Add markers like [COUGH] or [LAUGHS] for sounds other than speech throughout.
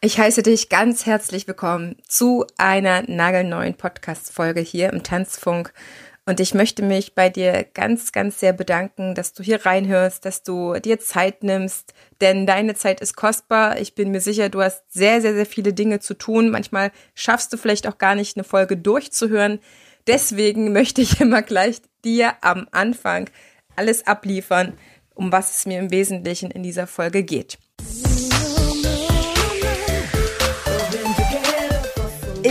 Ich heiße dich ganz herzlich willkommen zu einer nagelneuen Podcast-Folge hier im Tanzfunk. Und ich möchte mich bei dir ganz, ganz sehr bedanken, dass du hier reinhörst, dass du dir Zeit nimmst, denn deine Zeit ist kostbar. Ich bin mir sicher, du hast sehr, sehr, sehr viele Dinge zu tun. Manchmal schaffst du vielleicht auch gar nicht, eine Folge durchzuhören. Deswegen möchte ich [LAUGHS] immer gleich dir am Anfang alles abliefern, um was es mir im Wesentlichen in dieser Folge geht.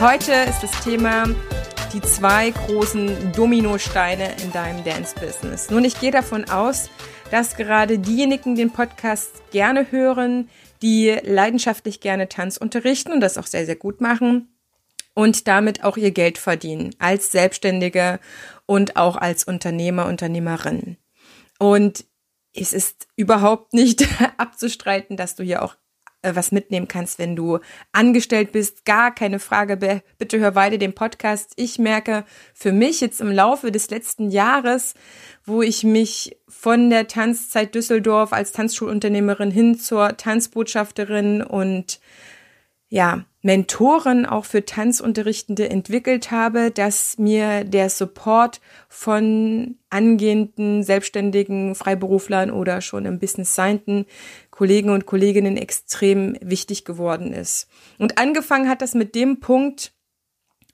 Heute ist das Thema die zwei großen Dominosteine in deinem Dance-Business. Nun, ich gehe davon aus, dass gerade diejenigen den Podcast gerne hören, die leidenschaftlich gerne Tanz unterrichten und das auch sehr, sehr gut machen und damit auch ihr Geld verdienen als Selbstständige und auch als Unternehmer, Unternehmerin. Und es ist überhaupt nicht [LAUGHS] abzustreiten, dass du hier auch äh, was mitnehmen kannst, wenn du angestellt bist. Gar keine Frage. Bitte hör weiter den Podcast. Ich merke für mich jetzt im Laufe des letzten Jahres, wo ich mich von der Tanzzeit Düsseldorf als Tanzschulunternehmerin hin zur Tanzbotschafterin und ja, Mentoren auch für Tanzunterrichtende entwickelt habe, dass mir der Support von angehenden selbstständigen Freiberuflern oder schon im Business seienden Kollegen und Kolleginnen extrem wichtig geworden ist. Und angefangen hat das mit dem Punkt,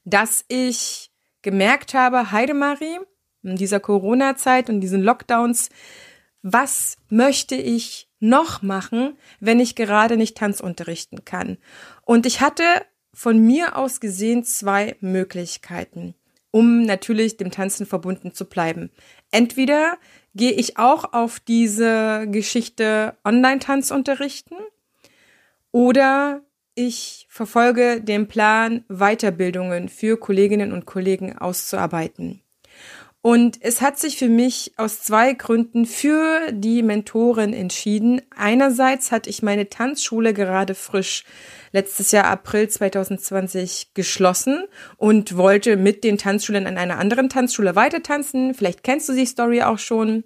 dass ich gemerkt habe, Heidemarie, in dieser Corona-Zeit und diesen Lockdowns, was möchte ich noch machen, wenn ich gerade nicht Tanz unterrichten kann? Und ich hatte von mir aus gesehen zwei Möglichkeiten, um natürlich dem Tanzen verbunden zu bleiben. Entweder gehe ich auch auf diese Geschichte Online-Tanz unterrichten oder ich verfolge den Plan, Weiterbildungen für Kolleginnen und Kollegen auszuarbeiten. Und es hat sich für mich aus zwei Gründen für die Mentorin entschieden. Einerseits hatte ich meine Tanzschule gerade frisch letztes Jahr April 2020 geschlossen und wollte mit den Tanzschulen an einer anderen Tanzschule weiter tanzen. Vielleicht kennst du die Story auch schon.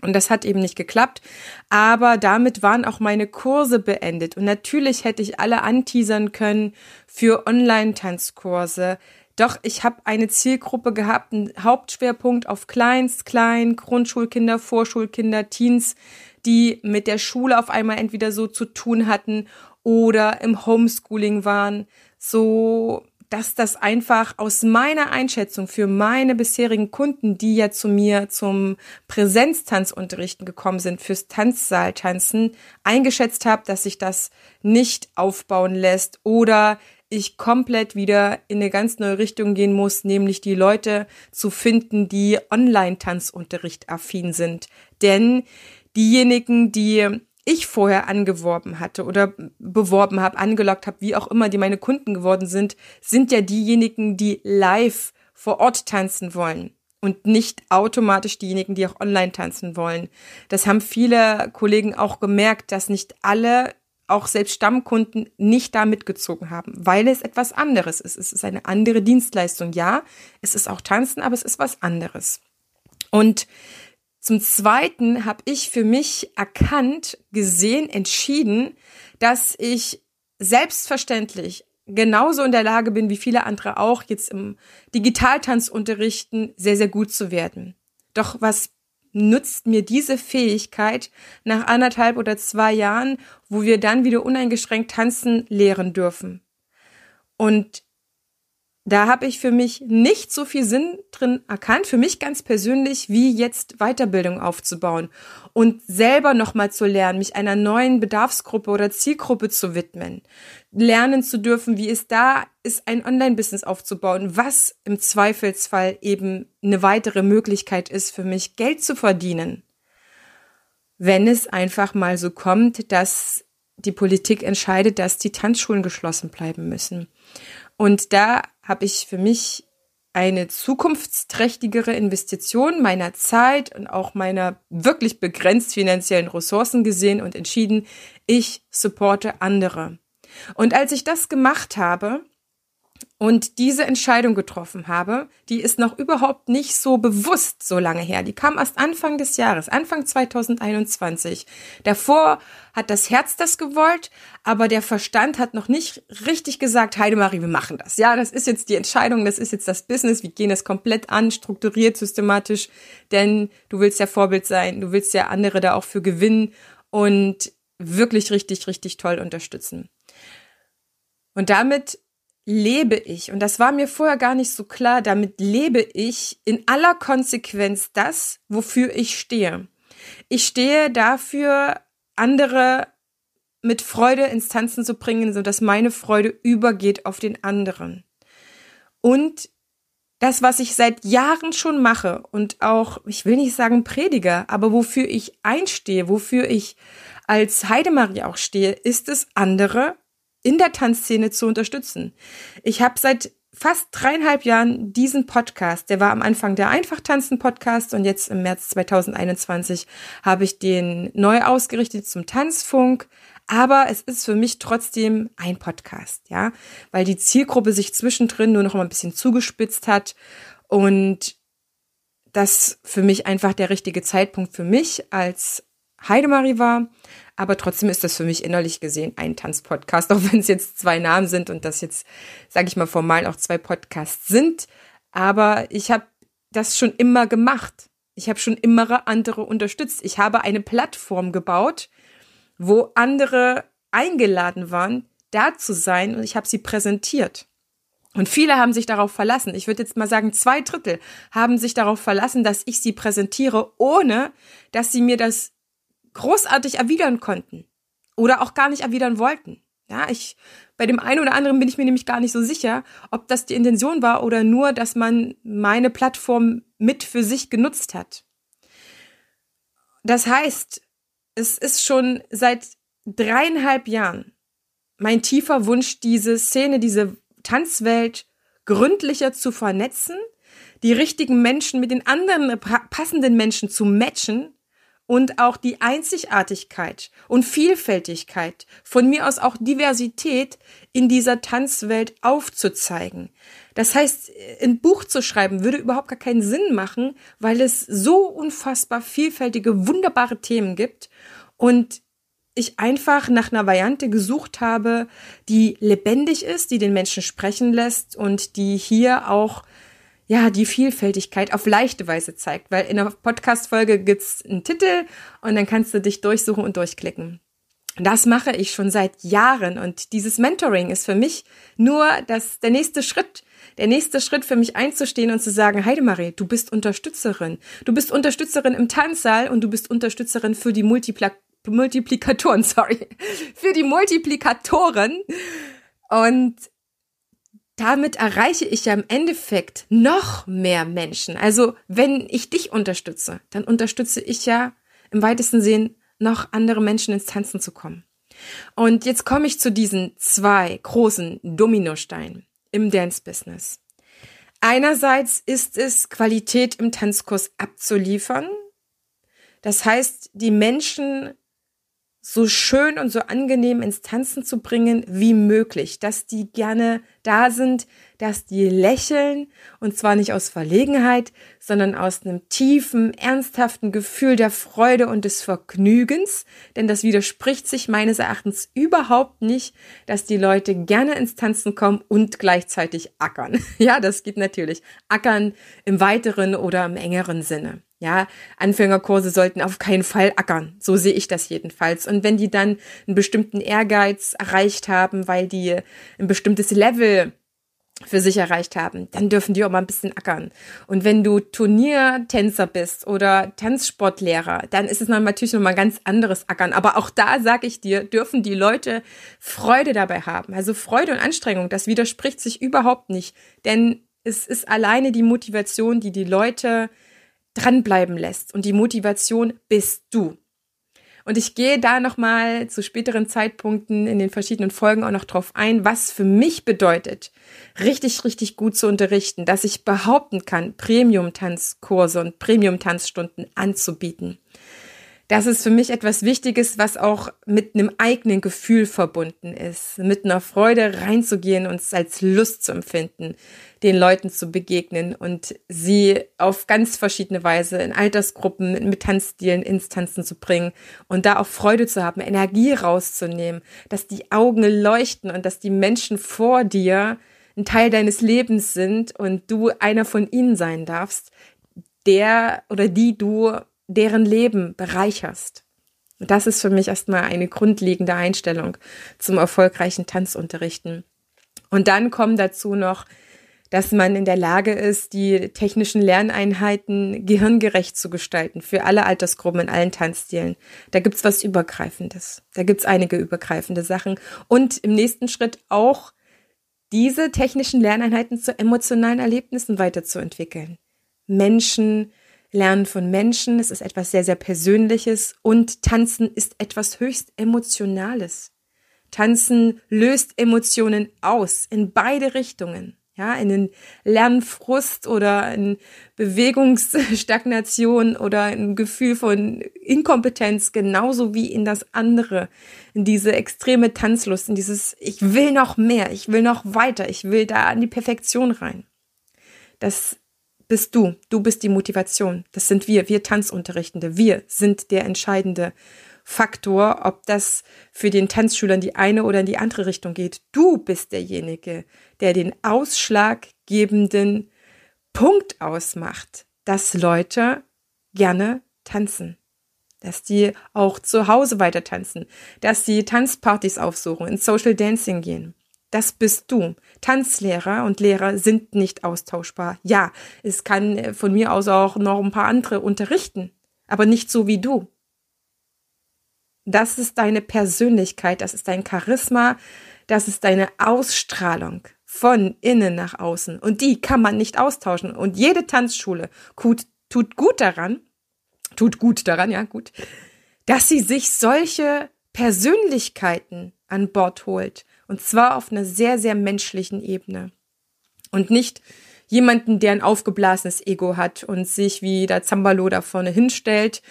Und das hat eben nicht geklappt. Aber damit waren auch meine Kurse beendet. Und natürlich hätte ich alle anteasern können für Online-Tanzkurse. Doch ich habe eine Zielgruppe gehabt, einen Hauptschwerpunkt auf Kleinst, Klein, Grundschulkinder, Vorschulkinder, Teens, die mit der Schule auf einmal entweder so zu tun hatten oder im Homeschooling waren, so dass das einfach aus meiner Einschätzung für meine bisherigen Kunden, die ja zu mir zum Präsenztanzunterrichten gekommen sind, fürs Tanzsaaltanzen, eingeschätzt habe, dass sich das nicht aufbauen lässt oder ich komplett wieder in eine ganz neue Richtung gehen muss, nämlich die Leute zu finden, die Online-Tanzunterricht affin sind. Denn diejenigen, die ich vorher angeworben hatte oder beworben habe, angelockt habe, wie auch immer, die meine Kunden geworden sind, sind ja diejenigen, die live vor Ort tanzen wollen und nicht automatisch diejenigen, die auch online tanzen wollen. Das haben viele Kollegen auch gemerkt, dass nicht alle auch selbst Stammkunden nicht da mitgezogen haben, weil es etwas anderes ist. Es ist eine andere Dienstleistung. Ja, es ist auch Tanzen, aber es ist was anderes. Und zum Zweiten habe ich für mich erkannt, gesehen, entschieden, dass ich selbstverständlich genauso in der Lage bin wie viele andere auch, jetzt im Digitaltanzunterrichten sehr, sehr gut zu werden. Doch was nützt mir diese Fähigkeit nach anderthalb oder zwei Jahren, wo wir dann wieder uneingeschränkt tanzen lehren dürfen. Und da habe ich für mich nicht so viel Sinn drin erkannt, für mich ganz persönlich, wie jetzt Weiterbildung aufzubauen und selber nochmal zu lernen, mich einer neuen Bedarfsgruppe oder Zielgruppe zu widmen, lernen zu dürfen, wie es da ist, ein Online-Business aufzubauen, was im Zweifelsfall eben eine weitere Möglichkeit ist für mich, Geld zu verdienen. wenn es einfach mal so kommt, dass die Politik entscheidet, dass die Tanzschulen geschlossen bleiben müssen. Und da habe ich für mich eine zukunftsträchtigere Investition meiner Zeit und auch meiner wirklich begrenzt finanziellen Ressourcen gesehen und entschieden, ich supporte andere. Und als ich das gemacht habe, und diese Entscheidung getroffen habe, die ist noch überhaupt nicht so bewusst so lange her. Die kam erst Anfang des Jahres, Anfang 2021. Davor hat das Herz das gewollt, aber der Verstand hat noch nicht richtig gesagt, Heidemarie, wir machen das. Ja, das ist jetzt die Entscheidung, das ist jetzt das Business, wir gehen das komplett an, strukturiert, systematisch, denn du willst ja Vorbild sein, du willst ja andere da auch für gewinnen und wirklich richtig, richtig toll unterstützen. Und damit lebe ich, und das war mir vorher gar nicht so klar, damit lebe ich in aller Konsequenz das, wofür ich stehe. Ich stehe dafür, andere mit Freude ins Tanzen zu bringen, so dass meine Freude übergeht auf den anderen. Und das, was ich seit Jahren schon mache und auch, ich will nicht sagen Prediger, aber wofür ich einstehe, wofür ich als Heidemarie auch stehe, ist es, andere in der Tanzszene zu unterstützen. Ich habe seit fast dreieinhalb Jahren diesen Podcast. Der war am Anfang der Einfach tanzen Podcast und jetzt im März 2021 habe ich den neu ausgerichtet zum Tanzfunk. Aber es ist für mich trotzdem ein Podcast, ja, weil die Zielgruppe sich zwischendrin nur noch mal ein bisschen zugespitzt hat und das für mich einfach der richtige Zeitpunkt für mich als Heidemarie war. Aber trotzdem ist das für mich innerlich gesehen ein Tanzpodcast, [LAUGHS] auch wenn es jetzt zwei Namen sind und das jetzt, sage ich mal, formal auch zwei Podcasts sind. Aber ich habe das schon immer gemacht. Ich habe schon immer andere unterstützt. Ich habe eine Plattform gebaut, wo andere eingeladen waren, da zu sein und ich habe sie präsentiert. Und viele haben sich darauf verlassen. Ich würde jetzt mal sagen, zwei Drittel haben sich darauf verlassen, dass ich sie präsentiere, ohne dass sie mir das großartig erwidern konnten oder auch gar nicht erwidern wollten. Ja, ich, bei dem einen oder anderen bin ich mir nämlich gar nicht so sicher, ob das die Intention war oder nur, dass man meine Plattform mit für sich genutzt hat. Das heißt, es ist schon seit dreieinhalb Jahren mein tiefer Wunsch, diese Szene, diese Tanzwelt gründlicher zu vernetzen, die richtigen Menschen mit den anderen passenden Menschen zu matchen und auch die Einzigartigkeit und Vielfältigkeit, von mir aus auch Diversität in dieser Tanzwelt aufzuzeigen. Das heißt, ein Buch zu schreiben würde überhaupt gar keinen Sinn machen, weil es so unfassbar vielfältige, wunderbare Themen gibt und ich einfach nach einer Variante gesucht habe, die lebendig ist, die den Menschen sprechen lässt und die hier auch ja, die Vielfältigkeit auf leichte Weise zeigt, weil in der Podcast-Folge gibt's einen Titel und dann kannst du dich durchsuchen und durchklicken. Das mache ich schon seit Jahren und dieses Mentoring ist für mich nur das, der nächste Schritt. Der nächste Schritt für mich einzustehen und zu sagen, Heidemarie, du bist Unterstützerin. Du bist Unterstützerin im Tanzsaal und du bist Unterstützerin für die Multipla Multiplikatoren, [LAUGHS] sorry, für die Multiplikatoren. Und damit erreiche ich ja im Endeffekt noch mehr Menschen. Also wenn ich dich unterstütze, dann unterstütze ich ja im weitesten Sinn noch andere Menschen ins Tanzen zu kommen. Und jetzt komme ich zu diesen zwei großen Dominosteinen im Dance-Business. Einerseits ist es Qualität im Tanzkurs abzuliefern. Das heißt, die Menschen so schön und so angenehm ins Tanzen zu bringen wie möglich, dass die gerne da sind, dass die lächeln und zwar nicht aus Verlegenheit, sondern aus einem tiefen, ernsthaften Gefühl der Freude und des Vergnügens, denn das widerspricht sich meines Erachtens überhaupt nicht, dass die Leute gerne ins Tanzen kommen und gleichzeitig ackern. [LAUGHS] Ja, das geht natürlich. Ackern im weiteren oder im engeren Sinne. Ja, Anfängerkurse sollten auf keinen Fall ackern. So sehe ich das jedenfalls. Und wenn die dann einen bestimmten Ehrgeiz erreicht haben, weil die ein bestimmtes Level für sich erreicht haben, dann dürfen die auch mal ein bisschen ackern. Und wenn du Turniertänzer bist oder Tanzsportlehrer, dann ist es natürlich noch mal ganz anderes Ackern. Aber auch da sage ich dir, dürfen die Leute Freude dabei haben. Also Freude und Anstrengung, das widerspricht sich überhaupt nicht. Denn es ist alleine die Motivation, die die Leute dranbleiben lässt. Und die Motivation bist du. Und ich gehe da nochmal zu späteren Zeitpunkten in den verschiedenen Folgen auch noch drauf ein, was für mich bedeutet, richtig, richtig gut zu unterrichten, dass ich behaupten kann, Premium-Tanzkurse und Premium-Tanzstunden anzubieten. Das ist für mich etwas Wichtiges, was auch mit einem eigenen Gefühl verbunden ist, mit einer Freude reinzugehen und es als Lust zu empfinden, den Leuten zu begegnen und sie auf ganz verschiedene Weise in Altersgruppen mit Tanzstilen ins Tanzen zu bringen und da auch Freude zu haben, Energie rauszunehmen, dass die Augen leuchten und dass die Menschen vor dir ein Teil deines Lebens sind und du einer von ihnen sein darfst, der oder die du deren Leben bereicherst. Und das ist für mich erstmal eine grundlegende Einstellung zum erfolgreichen Tanzunterrichten. Und dann kommen dazu noch, dass man in der Lage ist, die technischen Lerneinheiten gehirngerecht zu gestalten für alle Altersgruppen in allen Tanzstilen. Da gibt's was Übergreifendes. Da gibt's einige übergreifende Sachen. Und im nächsten Schritt auch diese technischen Lerneinheiten zu emotionalen Erlebnissen weiterzuentwickeln. Menschen Lernen von Menschen, es ist etwas sehr, sehr Persönliches und Tanzen ist etwas höchst Emotionales. Tanzen löst Emotionen aus in beide Richtungen. Ja, in den Lernfrust oder in Bewegungsstagnation oder ein Gefühl von Inkompetenz, genauso wie in das andere, in diese extreme Tanzlust, in dieses, ich will noch mehr, ich will noch weiter, ich will da an die Perfektion rein. Das bist du. Du bist die Motivation. Das sind wir, wir Tanzunterrichtende. Wir sind der entscheidende Faktor, ob das für den Tanzschüler in die eine oder in die andere Richtung geht. Du bist derjenige, der den ausschlaggebenden Punkt ausmacht, dass Leute gerne tanzen. Dass die auch zu Hause weiter tanzen, dass sie Tanzpartys aufsuchen, ins Social Dancing gehen. Das bist du. Tanzlehrer und Lehrer sind nicht austauschbar. Ja, es kann äh, von mir aus auch noch ein paar andere unterrichten, aber nicht so wie du. Das ist deine Persönlichkeit, das ist dein Charisma, das ist deine Ausstrahlung von innen nach außen. Und die kann man nicht austauschen. Und jede Tanzschule tut, tut gut daran, tut gut daran, ja, gut, dass sie sich solche Persönlichkeiten an Bord holt und zwar auf einer sehr, sehr menschlichen Ebene. Und nicht jemanden, der ein aufgeblasenes Ego hat und sich wie der Zambalo da vorne hinstellt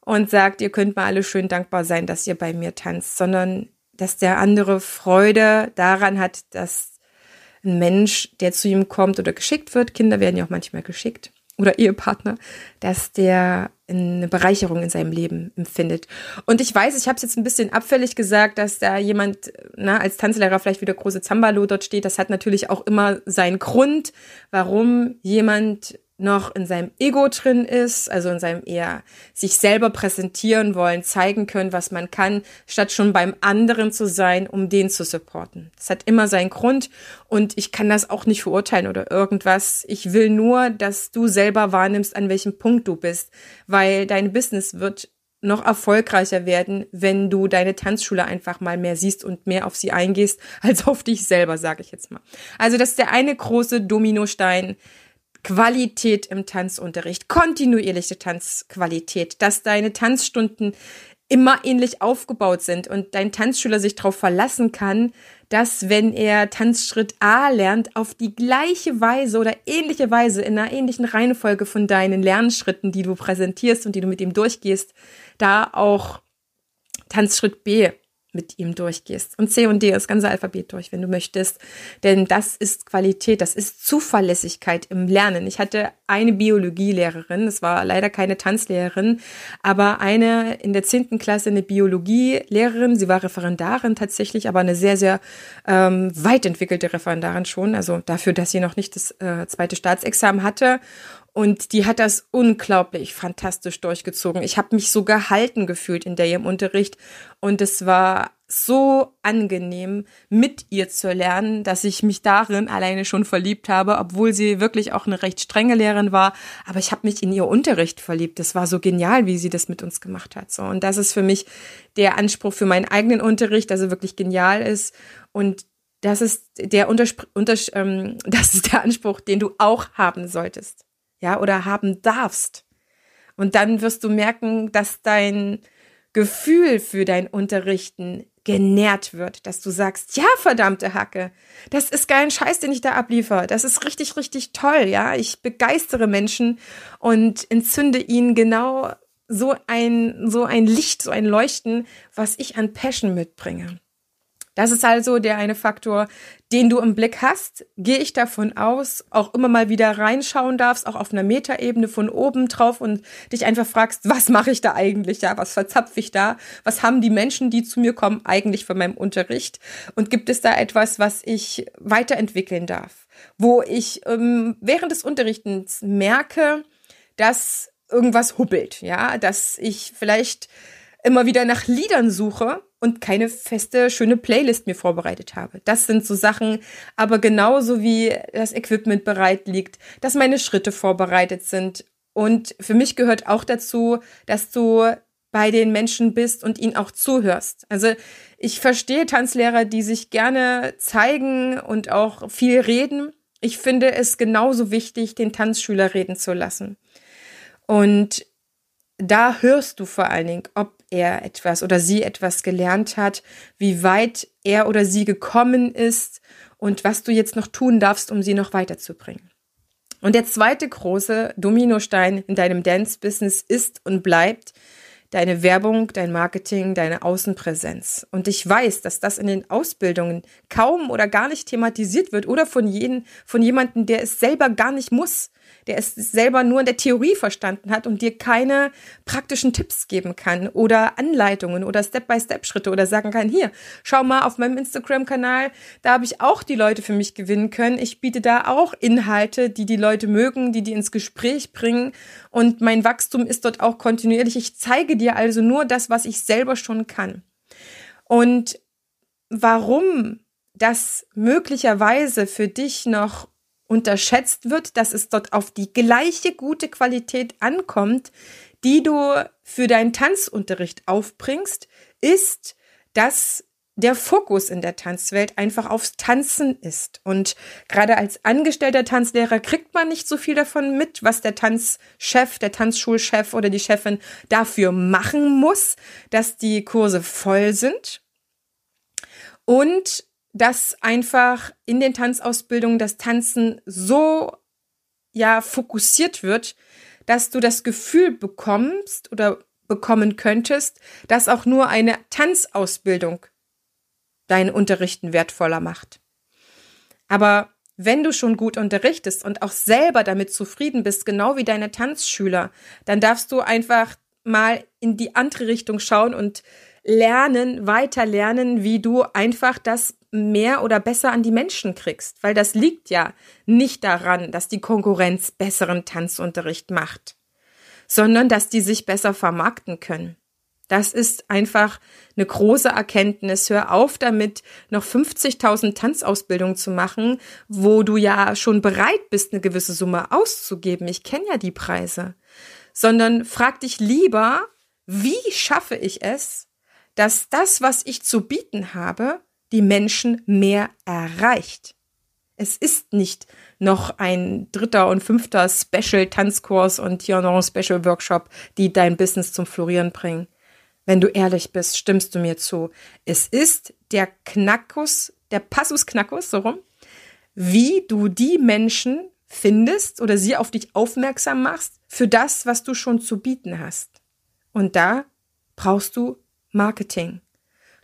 und sagt, ihr könnt mal alle schön dankbar sein, dass ihr bei mir tanzt, sondern dass der andere Freude daran hat, dass ein Mensch, der zu ihm kommt oder geschickt wird, Kinder werden ja auch manchmal geschickt, oder Ehepartner, dass der eine Bereicherung in seinem Leben empfindet. Und ich weiß, ich habe es jetzt ein bisschen abfällig gesagt, dass da jemand na, als Tanzlehrer vielleicht wieder große Zambalo dort steht. Das hat natürlich auch immer seinen Grund, warum jemand noch in seinem Ego drin ist, also in seinem eher sich selber präsentieren wollen, zeigen können, was man kann, statt schon beim anderen zu sein, um den zu supporten. Das hat immer seinen Grund und ich kann das auch nicht verurteilen oder irgendwas. Ich will nur, dass du selber wahrnimmst, an welchem Punkt du bist, weil dein Business wird noch erfolgreicher werden, wenn du deine Tanzschule einfach mal mehr siehst und mehr auf sie eingehst, [LAUGHS] als auf dich selber, sage ich jetzt mal. Also das ist der eine große Dominostein, Qualität im Tanzunterricht, kontinuierliche Tanzqualität, dass deine Tanzstunden immer ähnlich aufgebaut sind und dein Tanzschüler sich darauf verlassen kann, dass wenn er Tanzschritt A lernt, auf die gleiche Weise oder ähnliche Weise in einer ähnlichen Reihenfolge von deinen Lernschritten, die du präsentierst und die du mit ihm durchgehst, da auch Tanzschritt B mit ihm durchgehst. Und C und D, das ganze Alphabet durch, wenn du möchtest. Denn das ist Qualität, das ist Zuverlässigkeit im Lernen. Ich hatte eine Biologielehrerin, das war leider keine Tanzlehrerin, aber eine in der zehnten Klasse eine Biologielehrerin. Sie war Referendarin tatsächlich, aber eine sehr, sehr ähm, weit entwickelte Referendarin schon. Also dafür, dass sie noch nicht das äh, zweite Staatsexamen hatte. Und die hat das unglaublich fantastisch durchgezogen. Ich habe mich so gehalten gefühlt in der ihrem Unterricht. Und es war so angenehm, mit ihr zu lernen, dass ich mich darin alleine schon verliebt habe, obwohl sie wirklich auch eine recht strenge Lehrerin war. Aber ich habe mich in ihr Unterricht verliebt. Das war so genial, wie sie das mit uns gemacht hat. So und das ist für mich der Anspruch für meinen eigenen Unterricht, dass er wirklich genial ist. Und das ist der Unterspr Unter ähm, [LAUGHS] das ist der Anspruch, den du auch haben solltest ja, oder haben darfst. Und dann wirst du merken, dass dein Gefühl für dein Unterrichten genährt wird, dass du sagst, ja, verdammte Hacke, das ist geilen Scheiß, den ich da abliefere. Das ist richtig, richtig toll, ja. Ich begeistere Menschen und entzünde ihnen genau so ein, so ein Licht, so ein Leuchten, was ich an Passion mitbringe. Das ist also der eine Faktor, den du im Blick hast. Gehe ich davon aus, auch immer mal wieder reinschauen darfst, auch auf einer Metaebene von oben drauf und dich einfach fragst, was mache ich da eigentlich? Ja, was verzapfe ich da? Was haben die Menschen, die zu mir kommen, eigentlich von meinem Unterricht? Und gibt es da etwas, was ich weiterentwickeln darf? Wo ich ähm, während des Unterrichtens merke, dass irgendwas hubbelt, ja, dass ich vielleicht immer wieder nach Liedern suche und keine feste, schöne Playlist mir vorbereitet habe. Das sind so Sachen, aber genauso wie das Equipment bereit liegt, dass meine Schritte vorbereitet sind. Und für mich gehört auch dazu, dass du bei den Menschen bist und ihnen auch zuhörst. Also ich verstehe Tanzlehrer, die sich gerne zeigen und auch viel reden. Ich finde es genauso wichtig, den Tanzschüler reden zu lassen. Und da hörst du vor allen Dingen, ob er etwas oder sie etwas gelernt hat, wie weit er oder sie gekommen ist und was du jetzt noch tun darfst, um sie noch weiterzubringen. Und der zweite große Dominostein in deinem Dance-Business ist und bleibt deine Werbung, dein Marketing, deine Außenpräsenz. Und ich weiß, dass das in den Ausbildungen kaum oder gar nicht thematisiert wird oder von, jeden, von jemandem, der es selber gar nicht muss der es selber nur in der Theorie verstanden hat und dir keine praktischen Tipps geben kann oder Anleitungen oder Step-by-Step-Schritte oder sagen kann, hier, schau mal auf meinem Instagram-Kanal, da habe ich auch die Leute für mich gewinnen können. Ich biete da auch Inhalte, die die Leute mögen, die die ins Gespräch bringen und mein Wachstum ist dort auch kontinuierlich. Ich zeige dir also nur das, was ich selber schon kann. Und warum das möglicherweise für dich noch unterschätzt wird, dass es dort auf die gleiche gute Qualität ankommt, die du für deinen Tanzunterricht aufbringst, ist, dass der Fokus in der Tanzwelt einfach aufs Tanzen ist. Und gerade als angestellter Tanzlehrer kriegt man nicht so viel davon mit, was der Tanzchef, der Tanzschulchef oder die Chefin dafür machen muss, dass die Kurse voll sind. Und dass einfach in den Tanzausbildungen das Tanzen so ja fokussiert wird, dass du das Gefühl bekommst oder bekommen könntest, dass auch nur eine Tanzausbildung dein Unterrichten wertvoller macht. Aber wenn du schon gut unterrichtest und auch selber damit zufrieden bist, genau wie deine Tanzschüler, dann darfst du einfach mal in die andere Richtung schauen und lernen, weiter lernen, wie du einfach das mehr oder besser an die Menschen kriegst, weil das liegt ja nicht daran, dass die Konkurrenz besseren Tanzunterricht macht, sondern dass die sich besser vermarkten können. Das ist einfach eine große Erkenntnis. Hör auf damit, noch 50.000 Tanzausbildungen zu machen, wo du ja schon bereit bist, eine gewisse Summe auszugeben. Ich kenne ja die Preise. Sondern frag dich lieber, wie schaffe ich es, dass das, was ich zu bieten habe, die Menschen mehr erreicht. Es ist nicht noch ein dritter und fünfter Special Tanzkurs und hier noch ein Special Workshop, die dein Business zum Florieren bringen. Wenn du ehrlich bist, stimmst du mir zu. Es ist der Knackus, der Passus Knackus, so rum, wie du die Menschen findest oder sie auf dich aufmerksam machst für das, was du schon zu bieten hast. Und da brauchst du Marketing.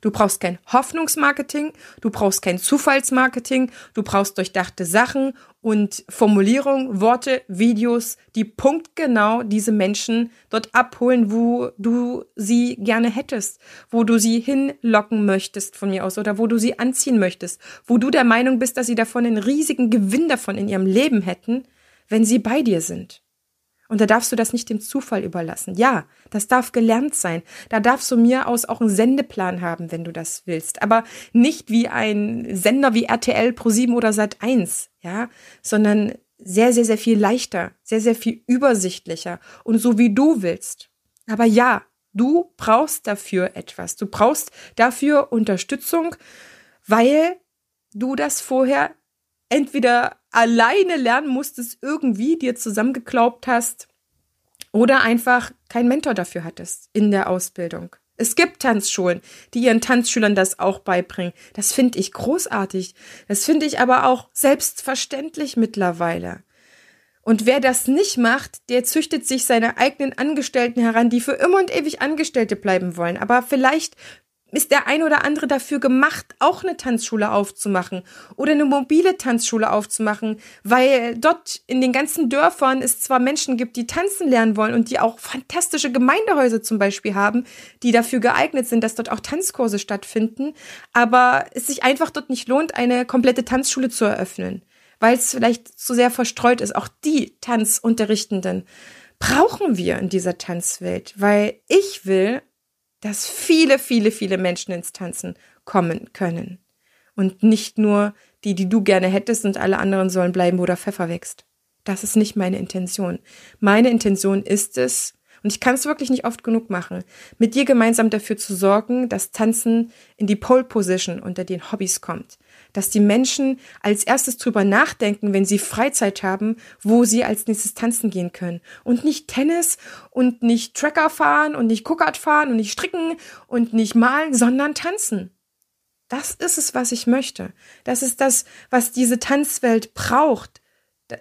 Du brauchst kein Hoffnungsmarketing, du brauchst kein Zufallsmarketing, du brauchst durchdachte Sachen und Formulierungen, Worte, Videos, die punktgenau diese Menschen dort abholen, wo du sie gerne hättest, wo du sie hinlocken möchtest von mir aus oder wo du sie anziehen möchtest, wo du der Meinung bist, dass sie davon einen riesigen Gewinn davon in ihrem Leben hätten, wenn sie bei dir sind. Und da darfst du das nicht dem Zufall überlassen. Ja, das darf gelernt sein. Da darfst du mir aus auch einen Sendeplan haben, wenn du das willst. Aber nicht wie ein Sender wie RTL, Pro7 oder Sat1, ja, sondern sehr, sehr, sehr viel leichter, sehr, sehr viel übersichtlicher und so wie du willst. Aber ja, du brauchst dafür etwas. Du brauchst dafür Unterstützung, weil du das vorher entweder alleine lernen musstest, irgendwie dir zusammengeklaubt hast oder einfach keinen Mentor dafür hattest in der Ausbildung. Es gibt Tanzschulen, die ihren Tanzschülern das auch beibringen. Das finde ich großartig. Das finde ich aber auch selbstverständlich mittlerweile. Und wer das nicht macht, der züchtet sich seine eigenen Angestellten heran, die für immer und ewig Angestellte bleiben wollen. Aber vielleicht ist der ein oder andere dafür gemacht, auch eine Tanzschule aufzumachen oder eine mobile Tanzschule aufzumachen, weil dort in den ganzen Dörfern es zwar Menschen gibt, die tanzen lernen wollen und die auch fantastische Gemeindehäuser zum Beispiel haben, die dafür geeignet sind, dass dort auch Tanzkurse stattfinden, aber es sich einfach dort nicht lohnt, eine komplette Tanzschule zu eröffnen, weil es vielleicht zu sehr verstreut ist. Auch die Tanzunterrichtenden brauchen wir in dieser Tanzwelt, weil ich will dass viele, viele, viele Menschen ins Tanzen kommen können. Und nicht nur die, die du gerne hättest und alle anderen sollen bleiben, wo der Pfeffer wächst. Das ist nicht meine Intention. Meine Intention ist es, und ich kann es wirklich nicht oft genug machen, mit dir gemeinsam dafür zu sorgen, dass Tanzen in die Pole Position unter den Hobbys kommt dass die Menschen als erstes drüber nachdenken, wenn sie Freizeit haben, wo sie als nächstes tanzen gehen können. Und nicht Tennis und nicht Tracker fahren und nicht Guckart fahren und nicht stricken und nicht malen, sondern tanzen. Das ist es, was ich möchte. Das ist das, was diese Tanzwelt braucht.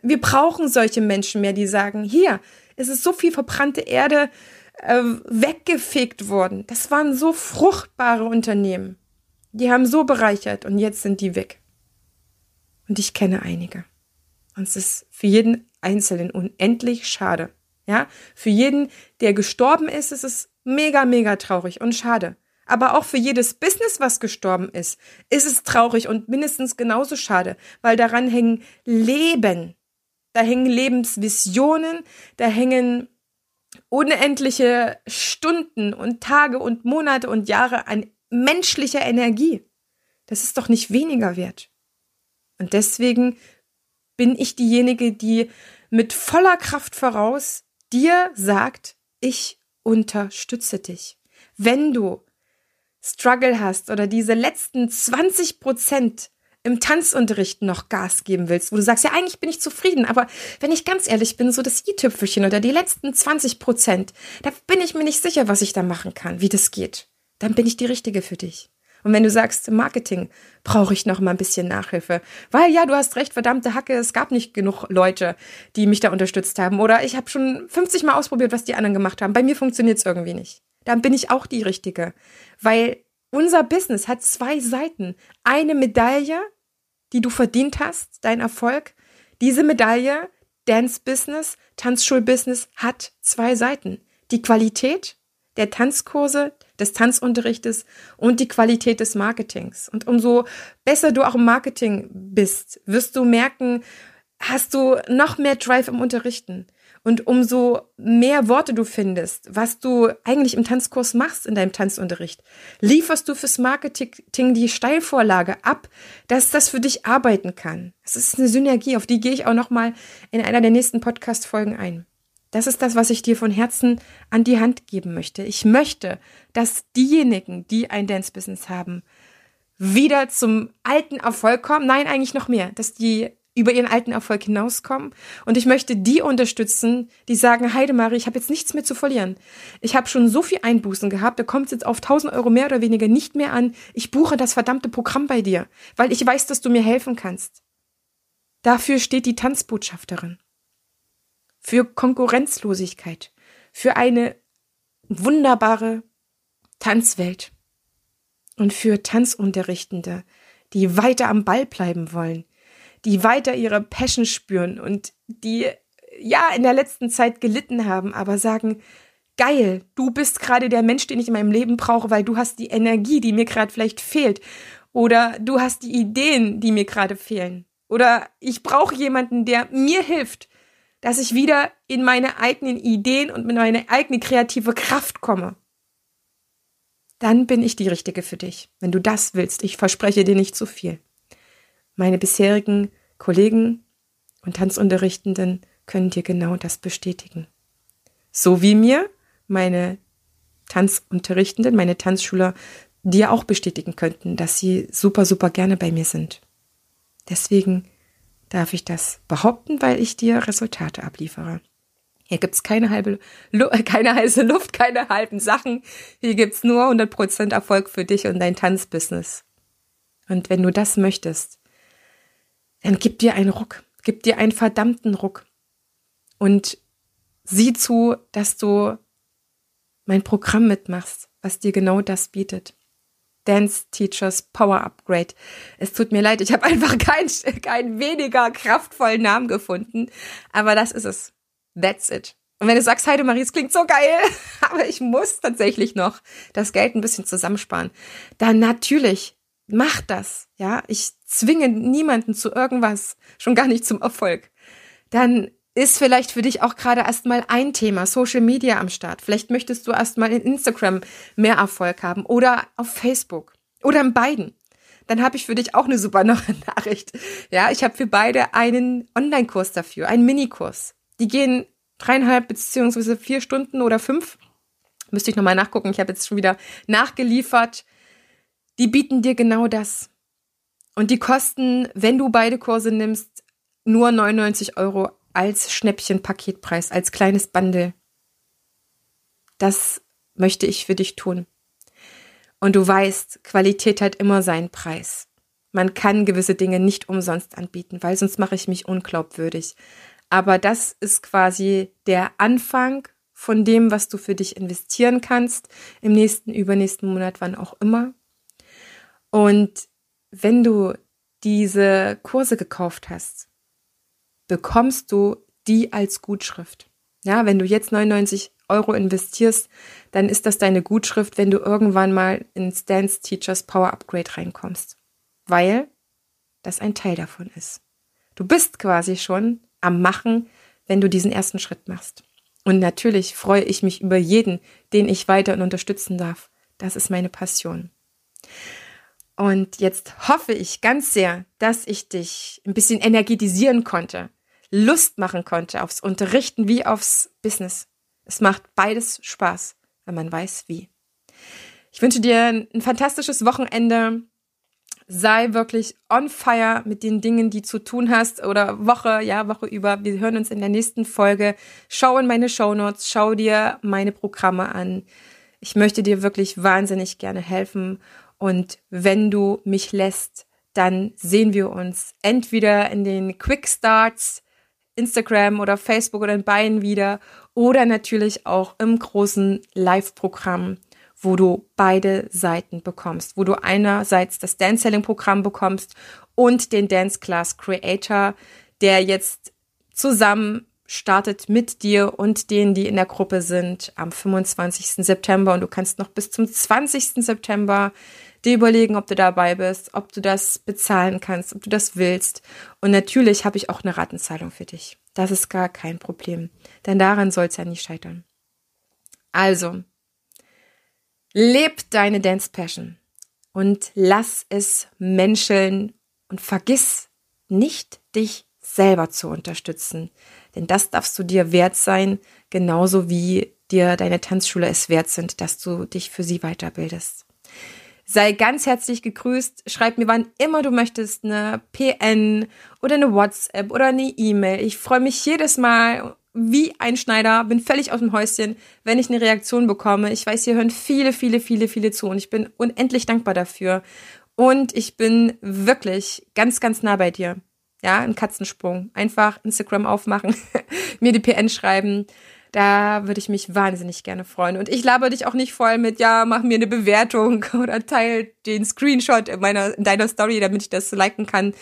Wir brauchen solche Menschen mehr, die sagen, hier, es ist so viel verbrannte Erde äh, weggefegt worden. Das waren so fruchtbare Unternehmen. Die haben so bereichert und jetzt sind die weg. Und ich kenne einige. Und es ist für jeden Einzelnen unendlich schade. Ja, für jeden, der gestorben ist, ist es mega, mega traurig und schade. Aber auch für jedes Business, was gestorben ist, ist es traurig und mindestens genauso schade, weil daran hängen Leben. Da hängen Lebensvisionen, da hängen unendliche Stunden und Tage und Monate und Jahre an menschlicher Energie. Das ist doch nicht weniger wert. Und deswegen bin ich diejenige, die mit voller Kraft voraus dir sagt, ich unterstütze dich. Wenn du Struggle hast oder diese letzten 20 Prozent im Tanzunterricht noch Gas geben willst, wo du sagst, ja, eigentlich bin ich zufrieden, aber wenn ich ganz ehrlich bin, so das i-Tüpfelchen oder die letzten 20 Prozent, da bin ich mir nicht sicher, was ich da machen kann, wie das geht dann bin ich die Richtige für dich. Und wenn du sagst, Marketing, brauche ich noch mal ein bisschen Nachhilfe. Weil ja, du hast recht, verdammte Hacke, es gab nicht genug Leute, die mich da unterstützt haben. Oder ich habe schon 50 Mal ausprobiert, was die anderen gemacht haben. Bei mir funktioniert es irgendwie nicht. Dann bin ich auch die Richtige. Weil unser Business hat zwei Seiten. Eine Medaille, die du verdient hast, dein Erfolg. Diese Medaille, Dance Business, Tanzschulbusiness, hat zwei Seiten. Die Qualität der Tanzkurse, des Tanzunterrichtes und die Qualität des Marketings. Und umso besser du auch im Marketing bist, wirst du merken, hast du noch mehr Drive im Unterrichten. Und umso mehr Worte du findest, was du eigentlich im Tanzkurs machst in deinem Tanzunterricht, lieferst du fürs Marketing die Steilvorlage ab, dass das für dich arbeiten kann. Es ist eine Synergie, auf die gehe ich auch noch mal in einer der nächsten Podcast Folgen ein. Das ist das, was ich dir von Herzen an die Hand geben möchte. Ich möchte, dass diejenigen, die ein Dance-Business haben, wieder zum alten Erfolg kommen. Nein, eigentlich noch mehr, dass die über ihren alten Erfolg hinauskommen. Und ich möchte die unterstützen, die sagen, Heidemarie, ich habe jetzt nichts mehr zu verlieren. Ich habe schon so viel Einbußen gehabt, da kommt es jetzt auf 1000 Euro mehr oder weniger nicht mehr an. Ich buche das verdammte Programm bei dir, weil ich weiß, dass du mir helfen kannst. Dafür steht die Tanzbotschafterin für Konkurrenzlosigkeit, für eine wunderbare Tanzwelt und für Tanzunterrichtende, die weiter am Ball bleiben wollen, die weiter ihre Passion spüren und die ja in der letzten Zeit gelitten haben, aber sagen, geil, du bist gerade der Mensch, den ich in meinem Leben brauche, weil du hast die Energie, die mir gerade vielleicht fehlt. Oder du hast die Ideen, die mir gerade fehlen. Oder ich brauche jemanden, der mir hilft, dass ich wieder in meine eigenen Ideen und mit meiner eigenen kreative Kraft komme. Dann bin ich die Richtige für dich, wenn du das willst. Ich verspreche dir nicht zu viel. Meine bisherigen Kollegen und Tanzunterrichtenden können dir genau das bestätigen. So wie mir meine Tanzunterrichtenden, meine Tanzschüler dir auch bestätigen könnten, dass sie super, super gerne bei mir sind. Deswegen darf ich das behaupten, weil ich dir Resultate abliefere. Hier gibt's keine halbe, [LAUGHS] keine heiße Luft, keine halben Sachen. Hier gibt's nur 100% Erfolg für dich und dein Tanzbusiness. Und wenn du das möchtest, dann gib dir einen Ruck, gib dir einen verdammten Ruck. Und sieh zu, dass du mein Programm mitmachst, was dir genau das bietet. Dance Teachers Power Upgrade. Es tut mir leid, ich habe [LAUGHS] einfach keinen kein weniger kraftvollen Namen gefunden, aber das ist es. That's it. Und wenn du sagst, Heide Marie, es klingt so geil, [LAUGHS] aber ich muss tatsächlich noch das Geld ein bisschen zusammensparen, dann natürlich mach das. Ja, ich zwinge niemanden zu irgendwas, schon gar nicht zum Erfolg. Dann ist vielleicht für dich auch gerade erstmal ein Thema, Social Media am Start. Vielleicht möchtest du erstmal in Instagram mehr Erfolg haben oder auf Facebook oder in beiden. Dann habe ich für dich auch eine super [LAUGHS] Nachricht. Ja, ich habe für beide einen Online-Kurs dafür, einen Minikurs. Die gehen dreieinhalb beziehungsweise vier Stunden oder fünf. Müsste ich nochmal nachgucken. Ich habe jetzt schon wieder nachgeliefert. Die bieten dir genau das. Und die kosten, wenn du beide Kurse nimmst, nur 99 Euro als Schnäppchen-Paketpreis, als kleines Bundle. Das möchte ich für dich tun. Und du weißt, Qualität hat immer seinen Preis. Man kann gewisse Dinge nicht umsonst anbieten, weil sonst mache ich mich unglaubwürdig. Aber das ist quasi der Anfang von dem, was du für dich investieren kannst im nächsten, übernächsten Monat, wann auch immer. Und wenn du diese Kurse gekauft hast, bekommst du die als Gutschrift. Ja, wenn du jetzt 99 Euro investierst, dann ist das deine Gutschrift, wenn du irgendwann mal ins Dance Teachers Power Upgrade reinkommst. Weil das ein Teil davon ist. Du bist quasi schon am Machen, wenn du diesen ersten Schritt machst. Und natürlich freue ich mich über jeden, den ich weiter und unterstützen darf. Das ist meine Passion. Und jetzt hoffe ich ganz sehr, dass ich dich ein bisschen energetisieren konnte, Lust machen konnte aufs Unterrichten wie aufs Business. Es macht beides Spaß, wenn man weiß wie. Ich wünsche dir ein fantastisches Wochenende. Sei wirklich on fire mit den Dingen, die zu tun hast oder Woche, ja, Woche über. Wir hören uns in der nächsten Folge. Schau in meine Show Notes, schau dir meine Programme an. Ich möchte dir wirklich wahnsinnig gerne helfen. Und wenn du mich lässt, dann sehen wir uns entweder in den Quick Starts Instagram oder Facebook oder in beiden wieder oder natürlich auch im großen Live-Programm, wo du beide Seiten bekommst, wo du einerseits das Dance Selling Programm bekommst und den Dance Class Creator, der jetzt zusammen startet mit dir und denen, die in der Gruppe sind, am 25. September und du kannst noch bis zum 20. September dir überlegen, ob du dabei bist, ob du das bezahlen kannst, ob du das willst. Und natürlich habe ich auch eine Ratenzahlung für dich. Das ist gar kein Problem, denn daran soll es ja nicht scheitern. Also, leb deine Dance Passion und lass es menscheln und vergiss nicht, dich selber zu unterstützen. Denn das darfst du dir wert sein, genauso wie dir deine Tanzschule es wert sind, dass du dich für sie weiterbildest. Sei ganz herzlich gegrüßt. Schreib mir, wann immer du möchtest, eine PN oder eine WhatsApp oder eine E-Mail. Ich freue mich jedes Mal wie ein Schneider, bin völlig aus dem Häuschen, wenn ich eine Reaktion bekomme. Ich weiß, hier hören viele, viele, viele, viele zu und ich bin unendlich dankbar dafür. Und ich bin wirklich ganz, ganz nah bei dir. Ja, ein Katzensprung. Einfach Instagram aufmachen, [LAUGHS] mir die PN schreiben. Da würde ich mich wahnsinnig gerne freuen. Und ich laber dich auch nicht voll mit, ja, mach mir eine Bewertung [LAUGHS] oder teil den Screenshot in, meiner, in deiner Story, damit ich das liken kann.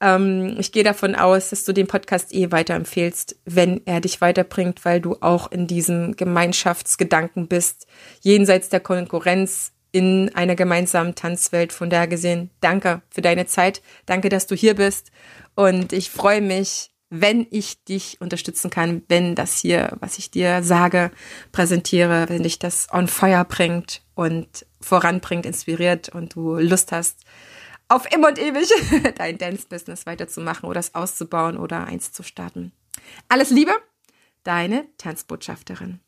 Ähm, ich gehe davon aus, dass du den Podcast eh weiterempfehlst, wenn er dich weiterbringt, weil du auch in diesem Gemeinschaftsgedanken bist, jenseits der Konkurrenz in einer gemeinsamen Tanzwelt. Von daher gesehen, danke für deine Zeit. Danke, dass du hier bist. Und ich freue mich, wenn ich dich unterstützen kann, wenn das hier, was ich dir sage, präsentiere, wenn dich das on fire bringt und voranbringt, inspiriert und du Lust hast, auf immer und ewig [LAUGHS] dein Dance-Business weiterzumachen oder es auszubauen oder eins zu starten. Alles Liebe, deine Tanzbotschafterin.